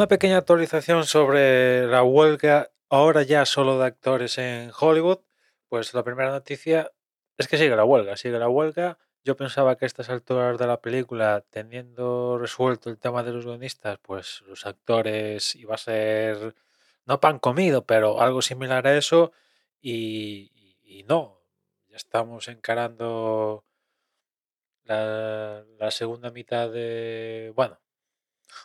Una pequeña actualización sobre la huelga ahora ya solo de actores en Hollywood. Pues la primera noticia es que sigue la huelga, sigue la huelga. Yo pensaba que a estas alturas de la película, teniendo resuelto el tema de los guionistas, pues los actores iba a ser no pan comido, pero algo similar a eso. Y, no, ya estamos encarando la, la segunda mitad de, bueno,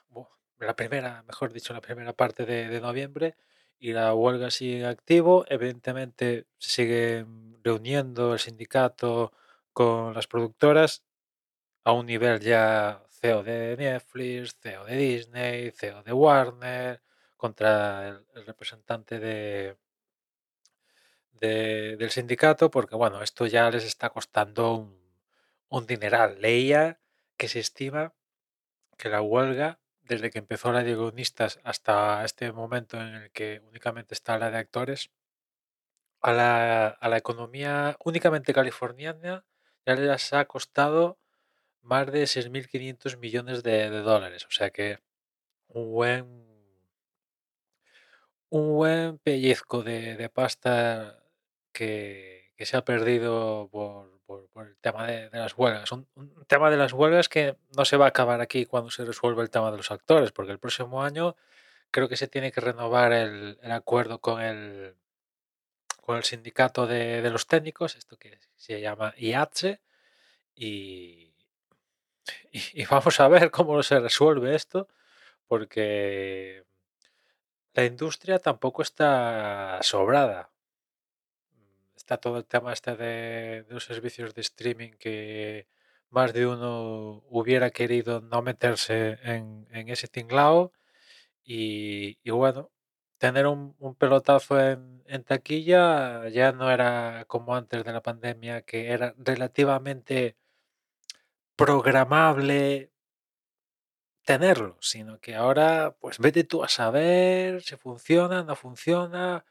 bu- la primera, mejor dicho, la primera parte de, noviembre y la huelga sigue activo. Evidentemente se sigue reuniendo el sindicato con las productoras a un nivel ya CEO de Netflix, CEO de Disney, CEO de Warner, contra el, representante de, de- del sindicato, porque bueno, esto ya les está costando un, un dineral. Leía que se estima que la huelga, desde que empezó la de guionistas hasta este momento en el que únicamente está la de actores, a la, a la economía únicamente californiana ya les ha costado más de 6.500 millones de, de dólares. O sea que un buen, un buen pellizco de, de pasta que, que se ha perdido por, el tema de, las huelgas. Un, tema de las huelgas que no se va a acabar aquí cuando se resuelva el tema de los actores, porque el próximo año creo que se tiene que renovar el, acuerdo con el, con el sindicato de, los técnicos, esto que se llama IATSE, y vamos a ver cómo se resuelve esto, porque la industria tampoco está sobrada. Está todo el tema este de, los servicios de streaming que más de uno hubiera querido no meterse en, ese tinglao y, bueno, tener un, un pelotazo en, en taquilla ya no era como antes de la pandemia, que era relativamente programable tenerlo, sino que ahora, pues vete tú a saber si funciona, no funciona.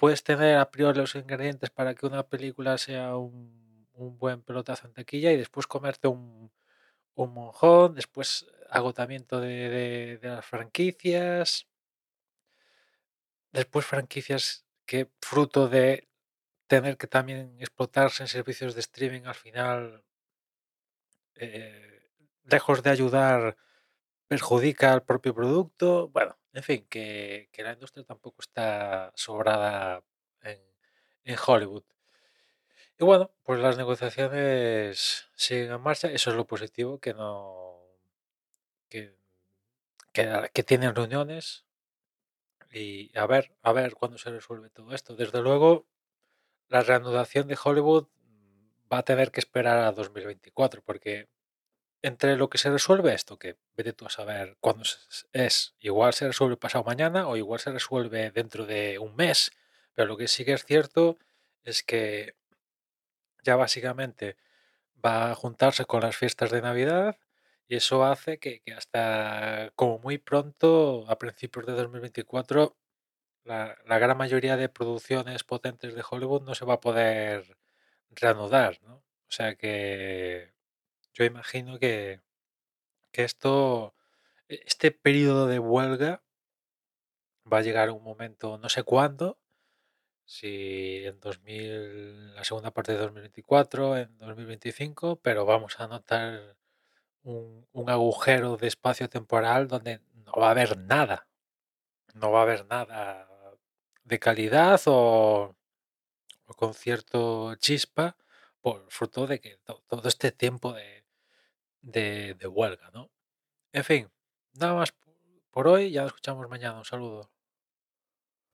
Puedes tener a priori los ingredientes para que una película sea un, buen pelotazo en taquilla y después comerte un, monjón, después agotamiento de las franquicias, después franquicias que fruto de tener que también explotarse en servicios de streaming al final, eh, lejos de ayudar perjudica al propio producto. Bueno, en fin, que, que la industria tampoco está sobrada en, en Hollywood. Y bueno, pues las negociaciones siguen en marcha. Eso es lo positivo, que no. que, que, tienen reuniones. Y a ver, a ver cuándo se resuelve todo esto. Desde luego, la reanudación de Hollywood va a tener que esperar a 2024, porque entre lo que se resuelve esto, que vete tú a saber cuándo es, igual se resuelve pasado mañana o igual se resuelve dentro de un mes, pero lo que sí que es cierto es que ya básicamente va a juntarse con las fiestas de Navidad y eso hace que, que hasta como muy pronto, a principios de 2024, la, la gran mayoría de producciones potentes de Hollywood no se va a poder reanudar, ¿no? O sea que yo imagino que, que esto, e- este periodo de huelga va a llegar un momento, no sé cuándo, si en 2000, la segunda parte de 2024, en 2025, pero vamos a notar un, un agujero de espacio temporal donde no va a haber nada, no va a haber nada de calidad o, o con cierto chispa por fruto de que to- todo este tiempo de, de, de huelga, ¿no? En fin, nada más por hoy, ya nos escuchamos mañana, un saludo.